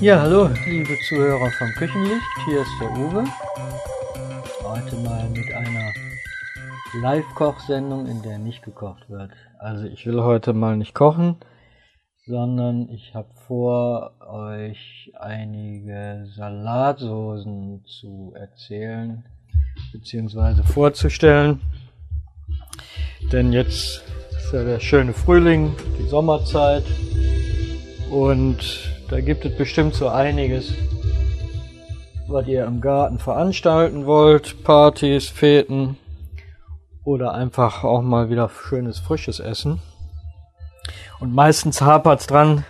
Ja, hallo, liebe Zuhörer vom Küchenlicht. Hier ist der Uwe. Heute mal mit einer Live-Kochsendung, in der nicht gekocht wird. Also ich will heute mal nicht kochen, sondern ich habe vor, euch einige Salatsoßen zu erzählen bzw. vorzustellen. Denn jetzt ist ja der schöne Frühling, die Sommerzeit und da gibt es bestimmt so einiges, was ihr im Garten veranstalten wollt. Partys, Feten oder einfach auch mal wieder schönes, frisches Essen. Und meistens hapert es dran,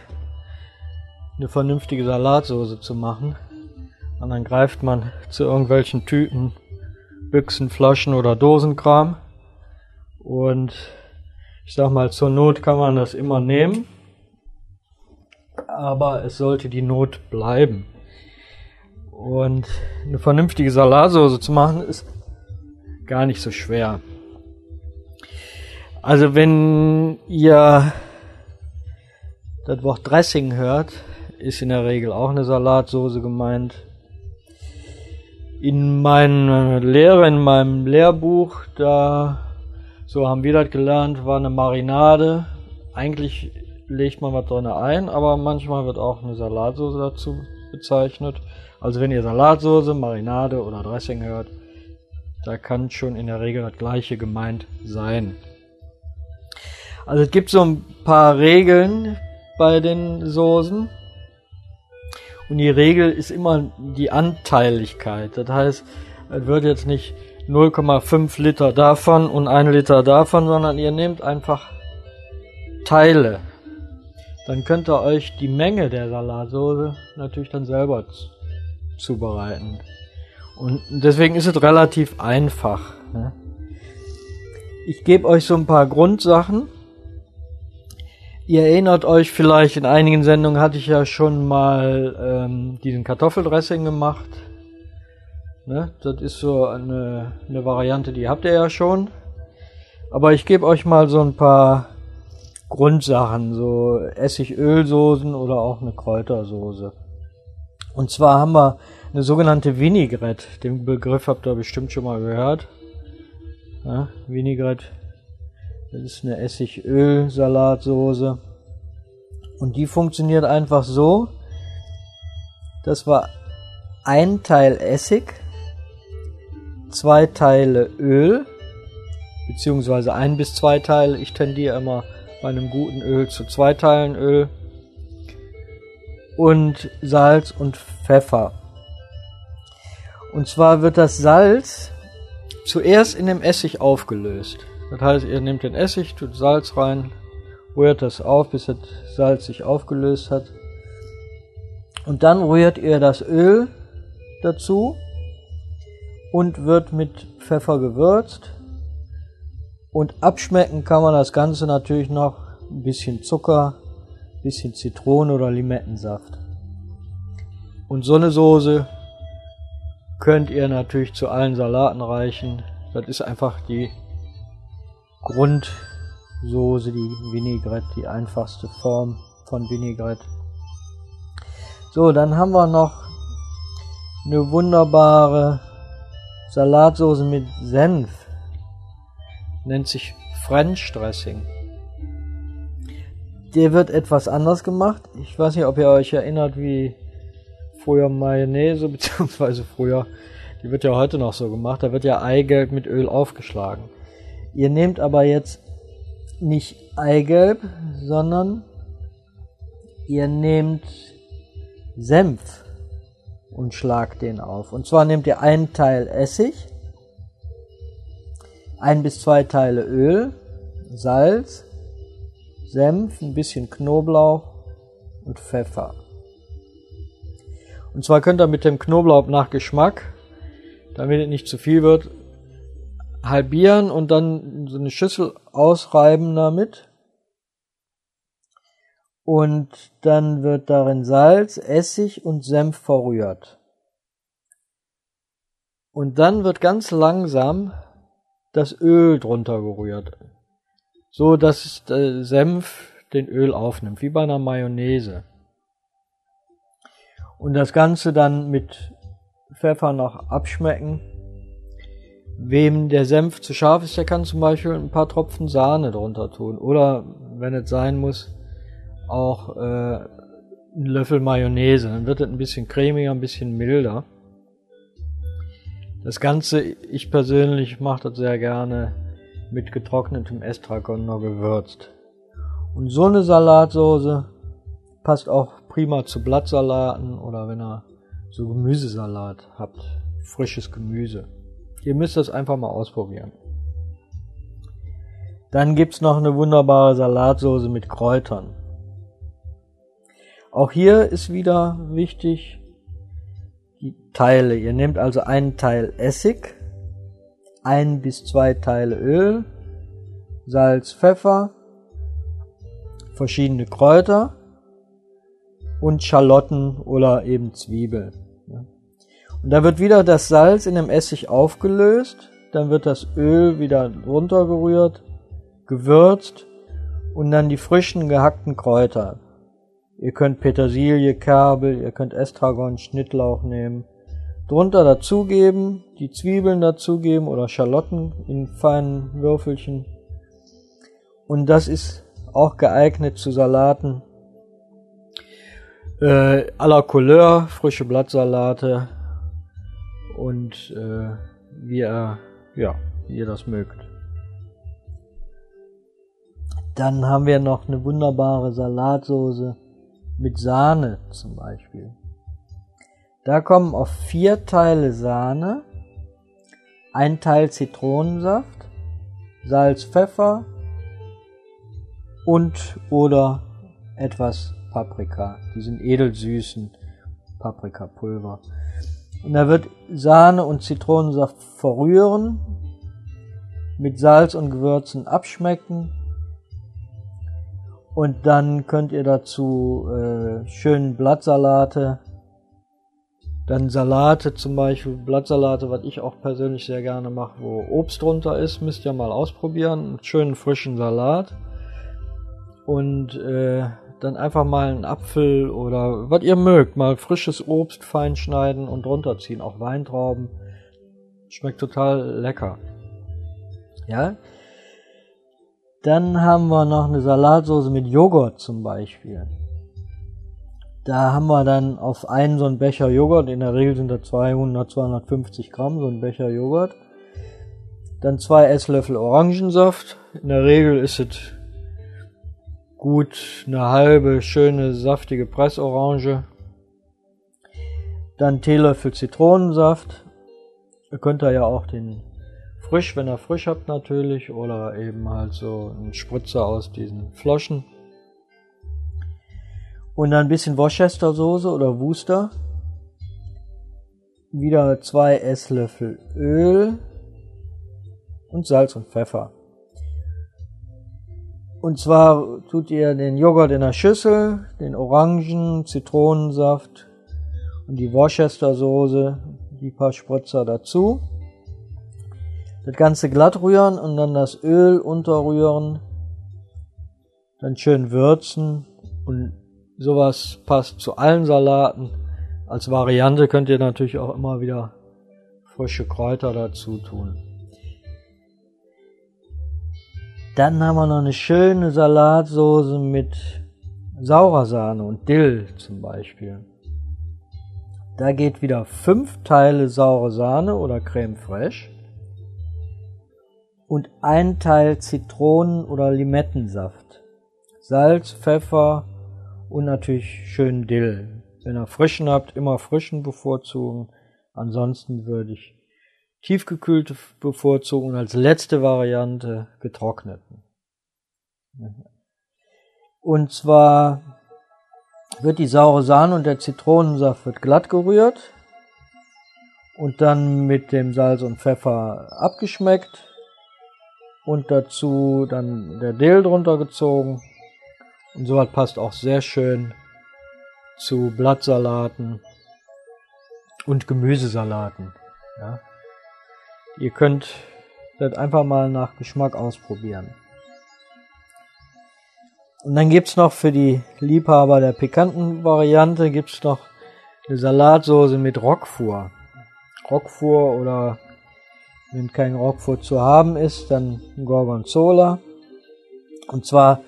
eine vernünftige Salatsoße zu machen. Und dann greift man zu irgendwelchen Tüten, Büchsen, Flaschen oder Dosenkram. Und ich sag mal, zur Not kann man das immer nehmen aber es sollte die Not bleiben. Und eine vernünftige Salatsauce zu machen ist gar nicht so schwer. Also wenn ihr das Wort Dressing hört, ist in der Regel auch eine Salatsauce gemeint. In meiner Lehre, in meinem Lehrbuch, da, so haben wir das gelernt, war eine Marinade. Eigentlich legt man was drin ein, aber manchmal wird auch eine Salatsauce dazu bezeichnet. Also wenn ihr Salatsauce, Marinade oder Dressing hört, da kann schon in der Regel das gleiche gemeint sein. Also es gibt so ein paar Regeln bei den Soßen. Und die Regel ist immer die Anteiligkeit. Das heißt, es wird jetzt nicht 0,5 Liter davon und 1 Liter davon, sondern ihr nehmt einfach Teile dann könnt ihr euch die Menge der Salatsoße natürlich dann selber zubereiten. Und deswegen ist es relativ einfach. Ne? Ich gebe euch so ein paar Grundsachen. Ihr erinnert euch vielleicht, in einigen Sendungen hatte ich ja schon mal ähm, diesen Kartoffeldressing gemacht. Ne? Das ist so eine, eine Variante, die habt ihr ja schon. Aber ich gebe euch mal so ein paar Grundsachen, so Essigölsoßen oder auch eine Kräutersoße. Und zwar haben wir eine sogenannte Vinaigrette. Den Begriff habt ihr bestimmt schon mal gehört. Ja, Vinaigrette, das ist eine Essigöl-Salatsoße. Und die funktioniert einfach so, dass wir ein Teil Essig, zwei Teile Öl, beziehungsweise ein bis zwei Teile, ich tendiere immer bei einem guten Öl zu zwei Teilen Öl und Salz und Pfeffer. Und zwar wird das Salz zuerst in dem Essig aufgelöst. Das heißt, ihr nehmt den Essig, tut Salz rein, rührt das auf, bis das Salz sich aufgelöst hat. Und dann rührt ihr das Öl dazu und wird mit Pfeffer gewürzt und abschmecken kann man das Ganze natürlich noch ein bisschen Zucker, ein bisschen Zitrone oder Limettensaft. Und so eine Soße könnt ihr natürlich zu allen Salaten reichen. Das ist einfach die Grundsoße, die Vinaigrette, die einfachste Form von Vinaigrette. So, dann haben wir noch eine wunderbare Salatsoße mit Senf nennt sich French Dressing. Der wird etwas anders gemacht. Ich weiß nicht, ob ihr euch erinnert, wie früher Mayonnaise, beziehungsweise früher, die wird ja heute noch so gemacht, da wird ja Eigelb mit Öl aufgeschlagen. Ihr nehmt aber jetzt nicht Eigelb, sondern ihr nehmt Senf und schlagt den auf. Und zwar nehmt ihr einen Teil Essig, ein bis zwei Teile Öl, Salz, Senf, ein bisschen Knoblauch und Pfeffer. Und zwar könnt ihr mit dem Knoblauch nach Geschmack, damit es nicht zu viel wird, halbieren und dann so eine Schüssel ausreiben damit. Und dann wird darin Salz, Essig und Senf verrührt. Und dann wird ganz langsam das Öl drunter gerührt. So dass der Senf den Öl aufnimmt, wie bei einer Mayonnaise. Und das Ganze dann mit Pfeffer noch abschmecken. Wem der Senf zu scharf ist, der kann zum Beispiel ein paar Tropfen Sahne drunter tun. Oder, wenn es sein muss, auch äh, einen Löffel Mayonnaise. Dann wird es ein bisschen cremiger, ein bisschen milder. Das Ganze, ich persönlich mache das sehr gerne mit getrocknetem Estragon gewürzt. Und so eine Salatsoße passt auch prima zu Blattsalaten oder wenn ihr so Gemüsesalat habt, frisches Gemüse. Ihr müsst das einfach mal ausprobieren. Dann gibt's noch eine wunderbare Salatsoße mit Kräutern. Auch hier ist wieder wichtig Teile. Ihr nehmt also einen Teil Essig, ein bis zwei Teile Öl, Salz, Pfeffer, verschiedene Kräuter und Schalotten oder eben Zwiebel. Und da wird wieder das Salz in dem Essig aufgelöst, dann wird das Öl wieder runtergerührt, gewürzt und dann die frischen gehackten Kräuter. Ihr könnt Petersilie, Kerbel, ihr könnt Estragon, Schnittlauch nehmen. Drunter dazugeben, die Zwiebeln dazugeben oder Schalotten in feinen Würfelchen. Und das ist auch geeignet zu Salaten äh, à la Couleur, frische Blattsalate und äh, wie ihr, ja, wie ihr das mögt. Dann haben wir noch eine wunderbare Salatsoße mit Sahne zum Beispiel. Da kommen auf vier Teile Sahne, ein Teil Zitronensaft, Salz, Pfeffer und oder etwas Paprika, diesen edelsüßen Paprikapulver. Und da wird Sahne und Zitronensaft verrühren, mit Salz und Gewürzen abschmecken und dann könnt ihr dazu äh, schönen Blattsalate, dann Salate zum Beispiel, Blattsalate, was ich auch persönlich sehr gerne mache, wo Obst drunter ist, müsst ihr mal ausprobieren, einen schönen frischen Salat und äh, dann einfach mal einen Apfel oder was ihr mögt, mal frisches Obst fein schneiden und runterziehen, auch Weintrauben. Schmeckt total lecker. Ja. Dann haben wir noch eine Salatsauce mit Joghurt zum Beispiel. Da haben wir dann auf einen so einen Becher Joghurt, in der Regel sind da 200, 250 Gramm, so ein Becher Joghurt. Dann zwei Esslöffel Orangensaft. In der Regel ist es gut eine halbe schöne saftige Pressorange, dann Teelöffel Zitronensaft. Ihr könnt da ja auch den frisch, wenn ihr frisch habt natürlich, oder eben halt so ein Spritzer aus diesen Floschen. Und dann ein bisschen Worcester Soße oder Wooster. Wieder zwei Esslöffel Öl und Salz und Pfeffer. Und zwar tut ihr den Joghurt in der Schüssel, den Orangen, Zitronensaft und die Worcester Soße, die paar Spritzer dazu. Das Ganze glatt rühren und dann das Öl unterrühren. Dann schön würzen und sowas passt zu allen Salaten. Als Variante könnt ihr natürlich auch immer wieder frische Kräuter dazu tun. Dann haben wir noch eine schöne Salatsoße mit saurer Sahne und Dill zum Beispiel. Da geht wieder fünf Teile saure Sahne oder Creme fraiche und ein Teil Zitronen- oder Limettensaft, Salz, Pfeffer und natürlich schön Dill. Wenn ihr frischen habt, immer frischen bevorzugen. Ansonsten würde ich tiefgekühlte bevorzugen und als letzte Variante getrockneten. Und zwar wird die saure Sahne und der Zitronensaft wird glatt gerührt und dann mit dem Salz und Pfeffer abgeschmeckt und dazu dann der Dill drunter gezogen und sowas passt auch sehr schön zu Blattsalaten und Gemüsesalaten. Ja. Ihr könnt das einfach mal nach Geschmack ausprobieren. Und dann gibt's noch für die Liebhaber der pikanten Variante gibt's noch eine Salatsoße mit Roquefort. Roquefort oder wenn kein Roquefort zu haben ist, dann Gorgonzola. Und zwar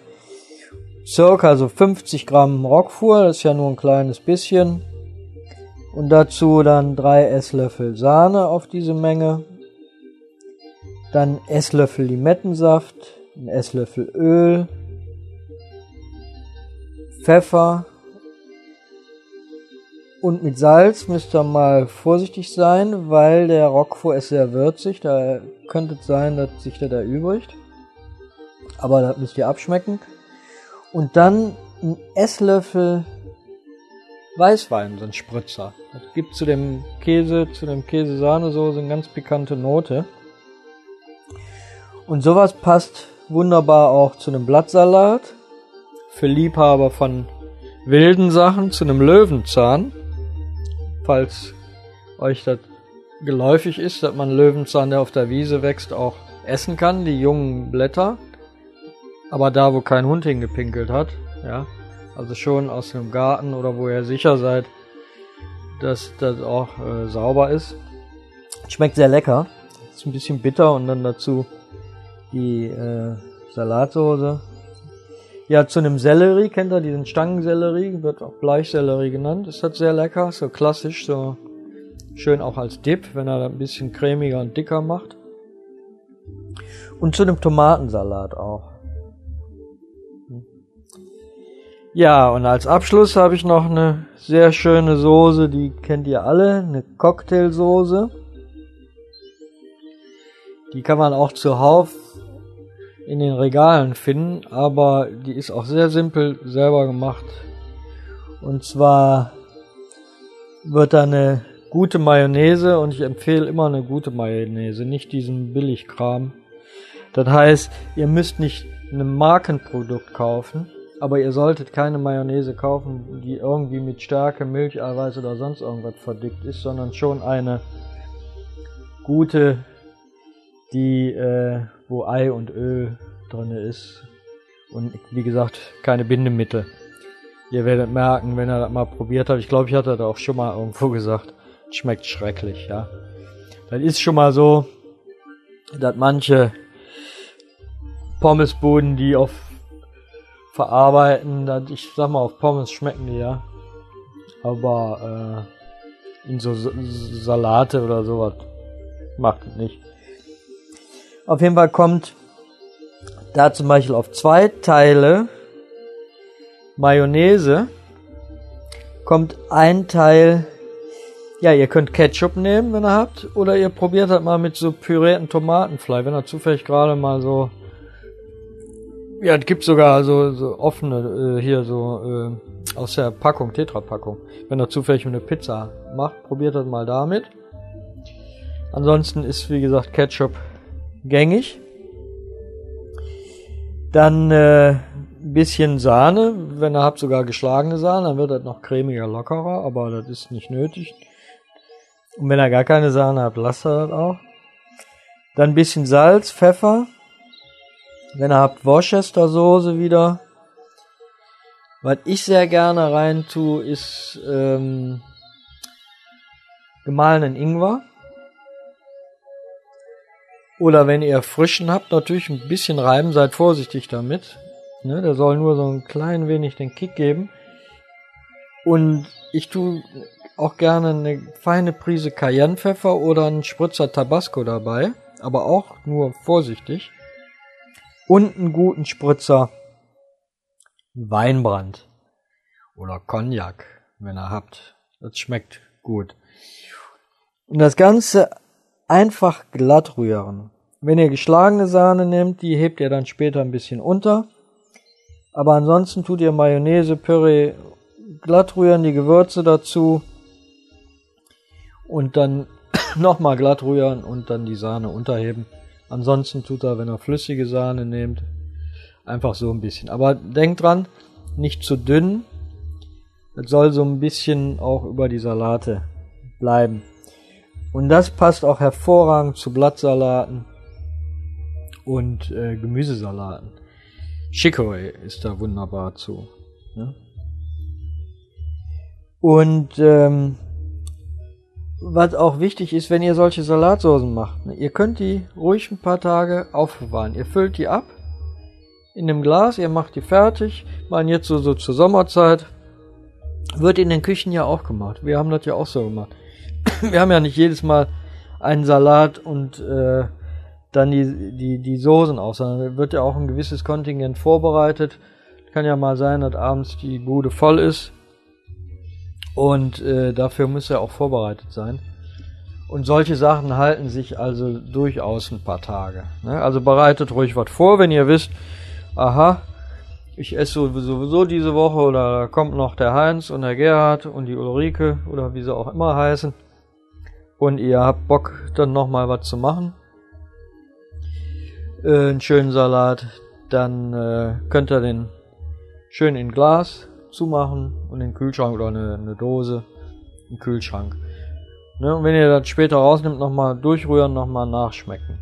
circa so 50 Gramm Roquefort, das ist ja nur ein kleines bisschen. Und dazu dann drei Esslöffel Sahne auf diese Menge. Dann Esslöffel Limettensaft, ein Esslöffel Öl, Pfeffer und mit Salz müsst ihr mal vorsichtig sein, weil der Roquefort ist sehr würzig. Da könnte es sein, dass sich der da übrigt. Aber das müsst ihr abschmecken. Und dann ein Esslöffel Weißwein, so ein Spritzer. Das gibt zu dem Käse, zu dem Käse-Sahnesoße eine ganz pikante Note. Und sowas passt wunderbar auch zu einem Blattsalat. Für Liebhaber von wilden Sachen, zu einem Löwenzahn. Falls euch das geläufig ist, dass man Löwenzahn, der auf der Wiese wächst, auch essen kann, die jungen Blätter. Aber da, wo kein Hund hingepinkelt hat, ja, also schon aus dem Garten oder wo ihr sicher seid, dass das auch äh, sauber ist. Schmeckt sehr lecker. Ist ein bisschen bitter und dann dazu die äh, Salatsoße. Ja, zu einem Sellerie, kennt ihr diesen Stangensellerie, wird auch Bleichsellerie genannt. Ist halt sehr lecker, so klassisch, so schön auch als Dip, wenn er ein bisschen cremiger und dicker macht. Und zu dem Tomatensalat auch. Ja, und als Abschluss habe ich noch eine sehr schöne Soße, die kennt ihr alle, eine Cocktailsoße. Die kann man auch zuhauf in den Regalen finden, aber die ist auch sehr simpel selber gemacht. Und zwar wird da eine gute Mayonnaise und ich empfehle immer eine gute Mayonnaise, nicht diesen Billigkram. Das heißt, ihr müsst nicht ein Markenprodukt kaufen, aber ihr solltet keine Mayonnaise kaufen, die irgendwie mit Stärke, Milch, Eiweiß oder sonst irgendwas verdickt ist, sondern schon eine gute, die äh, wo Ei und Öl drin ist und wie gesagt keine Bindemittel. Ihr werdet merken, wenn ihr das mal probiert habt. Ich glaube, ich hatte das auch schon mal irgendwo gesagt. Schmeckt schrecklich, ja. Das ist schon mal so, dass manche Pommesbuden, die auf verarbeiten. Ich sag mal, auf Pommes schmecken die ja. Aber äh, in so Salate oder sowas macht es nicht. Auf jeden Fall kommt da zum Beispiel auf zwei Teile Mayonnaise kommt ein Teil, ja, ihr könnt Ketchup nehmen, wenn ihr habt, oder ihr probiert halt mal mit so pürierten Tomatenfleisch, wenn ihr zufällig gerade mal so ja, es gibt sogar so, so offene äh, hier so äh, aus der Packung, Tetra-Packung. Wenn ihr zufällig eine Pizza macht, probiert das mal damit. Ansonsten ist wie gesagt Ketchup gängig. Dann äh, bisschen Sahne, wenn ihr habt sogar geschlagene Sahne, dann wird das noch cremiger, lockerer, aber das ist nicht nötig. Und wenn ihr gar keine Sahne habt, lasst ihr das auch. Dann bisschen Salz, Pfeffer, wenn ihr habt Worcester Soße wieder. Was ich sehr gerne rein tue, ist ähm, gemahlenen Ingwer. Oder wenn ihr frischen habt, natürlich ein bisschen reiben, seid vorsichtig damit. Ne, der soll nur so ein klein wenig den Kick geben. Und ich tue auch gerne eine feine Prise Cayennepfeffer oder einen Spritzer Tabasco dabei, aber auch nur vorsichtig und einen guten Spritzer Weinbrand oder Cognac, wenn ihr habt. Das schmeckt gut. Und das Ganze einfach glatt rühren. Wenn ihr geschlagene Sahne nehmt, die hebt ihr dann später ein bisschen unter. Aber ansonsten tut ihr Mayonnaise, Püree glatt rühren, die Gewürze dazu und dann nochmal glatt rühren und dann die Sahne unterheben. Ansonsten tut er, wenn er flüssige Sahne nehmt, einfach so ein bisschen. Aber denkt dran, nicht zu dünn. Es soll so ein bisschen auch über die Salate bleiben. Und das passt auch hervorragend zu Blattsalaten und äh, Gemüsesalaten. Chicorée ist da wunderbar zu. Ne? Und ähm, was auch wichtig ist, wenn ihr solche Salatsoßen macht, ne, ihr könnt die ruhig ein paar Tage aufbewahren. Ihr füllt die ab in dem Glas, ihr macht die fertig, machen jetzt so, so zur Sommerzeit. Wird in den Küchen ja auch gemacht. Wir haben das ja auch so gemacht. Wir haben ja nicht jedes Mal einen Salat und äh, dann die, die, die Soßen auch, sondern wird ja auch ein gewisses Kontingent vorbereitet. Kann ja mal sein, dass abends die Bude voll ist. Und äh, dafür muss er auch vorbereitet sein. Und solche Sachen halten sich also durchaus ein paar Tage. Ne? Also bereitet ruhig was vor, wenn ihr wisst, aha, ich esse sowieso diese Woche oder da kommt noch der Heinz und der Gerhard und die Ulrike oder wie sie auch immer heißen. Und ihr habt Bock, dann nochmal was zu machen. Äh, einen schönen Salat. Dann äh, könnt ihr den schön in Glas zumachen und den Kühlschrank oder eine, eine Dose im Kühlschrank. Ne, und wenn ihr das später rausnimmt, nochmal durchrühren, nochmal nachschmecken.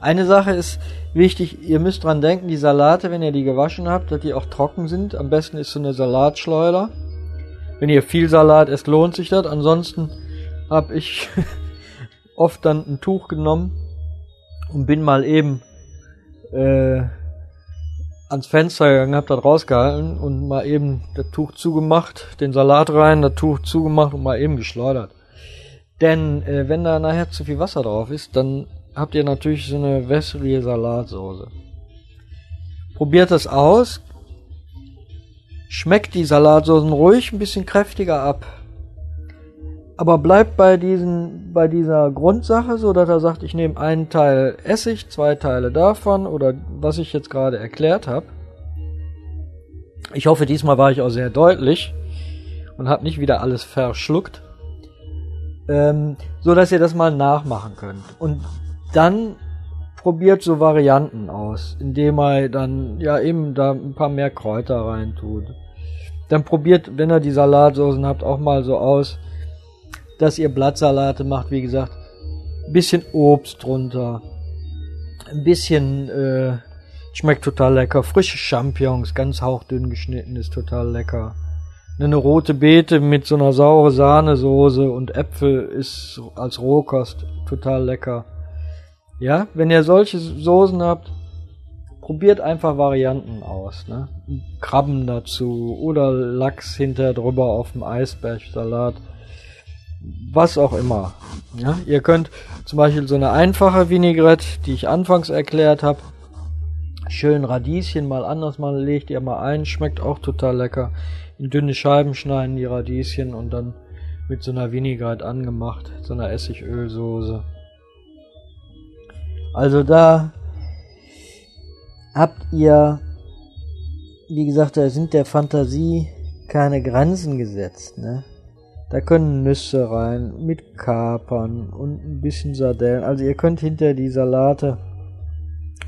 Eine Sache ist wichtig, ihr müsst dran denken, die Salate, wenn ihr die gewaschen habt, dass die auch trocken sind. Am besten ist so eine Salatschleuder. Wenn ihr viel Salat esst, lohnt sich das. Ansonsten habe ich oft dann ein Tuch genommen und bin mal eben äh, ans Fenster gegangen, hab das rausgehalten und mal eben das Tuch zugemacht, den Salat rein, das Tuch zugemacht und mal eben geschleudert. Denn äh, wenn da nachher zu viel Wasser drauf ist, dann habt ihr natürlich so eine wässrige Salatsoße. Probiert das aus. Schmeckt die Salatsoßen ruhig ein bisschen kräftiger ab aber bleibt bei diesen, bei dieser Grundsache, so dass er sagt, ich nehme einen Teil Essig, zwei Teile davon oder was ich jetzt gerade erklärt habe. Ich hoffe, diesmal war ich auch sehr deutlich und habe nicht wieder alles verschluckt, ähm, so dass ihr das mal nachmachen könnt. Und dann probiert so Varianten aus, indem ihr dann ja eben da ein paar mehr Kräuter rein tut. Dann probiert, wenn ihr die Salatsoßen habt, auch mal so aus dass ihr Blattsalate macht, wie gesagt, ein bisschen Obst drunter, ein bisschen äh, schmeckt total lecker, frische Champignons, ganz hauchdünn geschnitten, ist total lecker. Eine rote Beete mit so einer saure Sahnesoße und Äpfel ist als Rohkost total lecker. Ja, wenn ihr solche Soßen habt, probiert einfach Varianten aus. Ne? Krabben dazu oder Lachs hinter drüber auf dem Eisbergsalat was auch immer. Ja, ihr könnt zum Beispiel so eine einfache Vinaigrette, die ich anfangs erklärt habe, schön Radieschen mal anders mal legt ihr mal ein, schmeckt auch total lecker. In dünne Scheiben schneiden die Radieschen und dann mit so einer Vinaigrette angemacht, so einer Essigölsoße. Also da habt ihr, wie gesagt, da sind der Fantasie keine Grenzen gesetzt, ne? Da können Nüsse rein, mit Kapern und ein bisschen Sardellen. Also ihr könnt hinter die Salate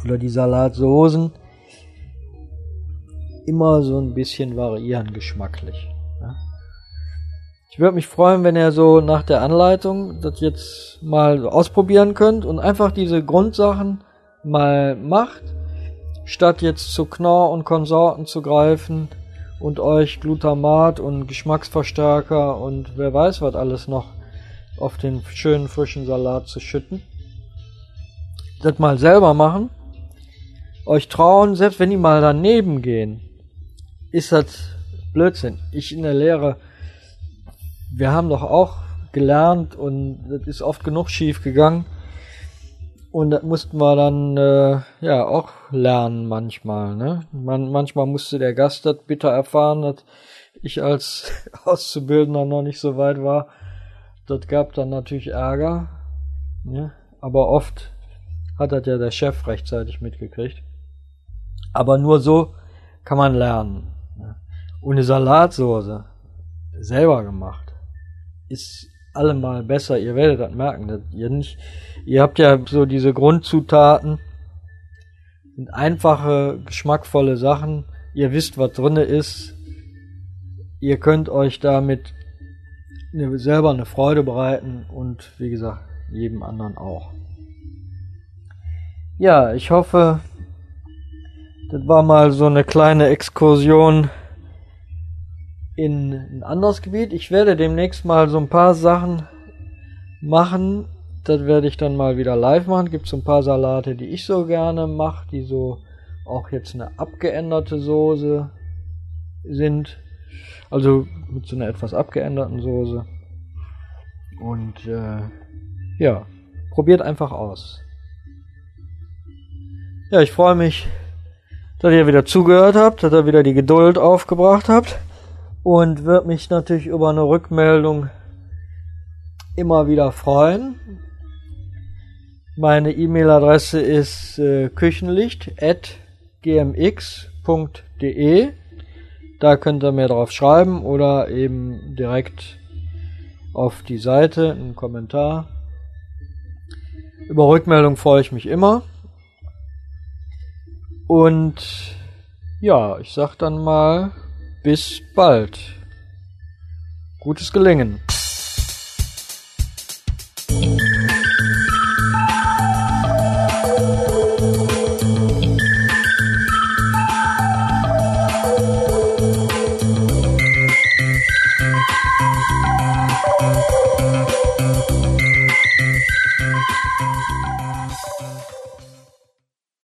oder die Salatsoßen immer so ein bisschen variieren geschmacklich. Ich würde mich freuen, wenn ihr so nach der Anleitung das jetzt mal ausprobieren könnt und einfach diese Grundsachen mal macht, statt jetzt zu Knorr und Konsorten zu greifen und euch Glutamat und Geschmacksverstärker und wer weiß was alles noch auf den schönen frischen Salat zu schütten. Das mal selber machen. Euch trauen, selbst wenn die mal daneben gehen, ist das Blödsinn. Ich in der Lehre, wir haben doch auch gelernt und das ist oft genug schief gegangen und das mussten wir dann äh, ja auch lernen manchmal. Ne? Man, manchmal musste der Gast das bitter erfahren, dass ich als Auszubildender noch nicht so weit war. Das gab dann natürlich Ärger. Ne? Aber oft hat das ja der Chef rechtzeitig mitgekriegt. Aber nur so kann man lernen. Ne? Und eine Salatsoße selber gemacht ist allemal besser. Ihr werdet das merken, dass ihr nicht Ihr habt ja so diese Grundzutaten, sind einfache, geschmackvolle Sachen. Ihr wisst, was drinne ist. Ihr könnt euch damit selber eine Freude bereiten und wie gesagt, jedem anderen auch. Ja, ich hoffe, das war mal so eine kleine Exkursion in ein anderes Gebiet. Ich werde demnächst mal so ein paar Sachen machen. Das werde ich dann mal wieder live machen. Gibt so ein paar Salate, die ich so gerne mache, die so auch jetzt eine abgeänderte Soße sind. Also mit so einer etwas abgeänderten Soße. Und äh, ja, probiert einfach aus. Ja, ich freue mich, dass ihr wieder zugehört habt, dass ihr wieder die Geduld aufgebracht habt und würde mich natürlich über eine Rückmeldung immer wieder freuen. Meine E-Mail-Adresse ist äh, küchenlicht.gmx.de. Da könnt ihr mir drauf schreiben oder eben direkt auf die Seite einen Kommentar. Über Rückmeldung freue ich mich immer. Und ja, ich sag dann mal bis bald. Gutes Gelingen.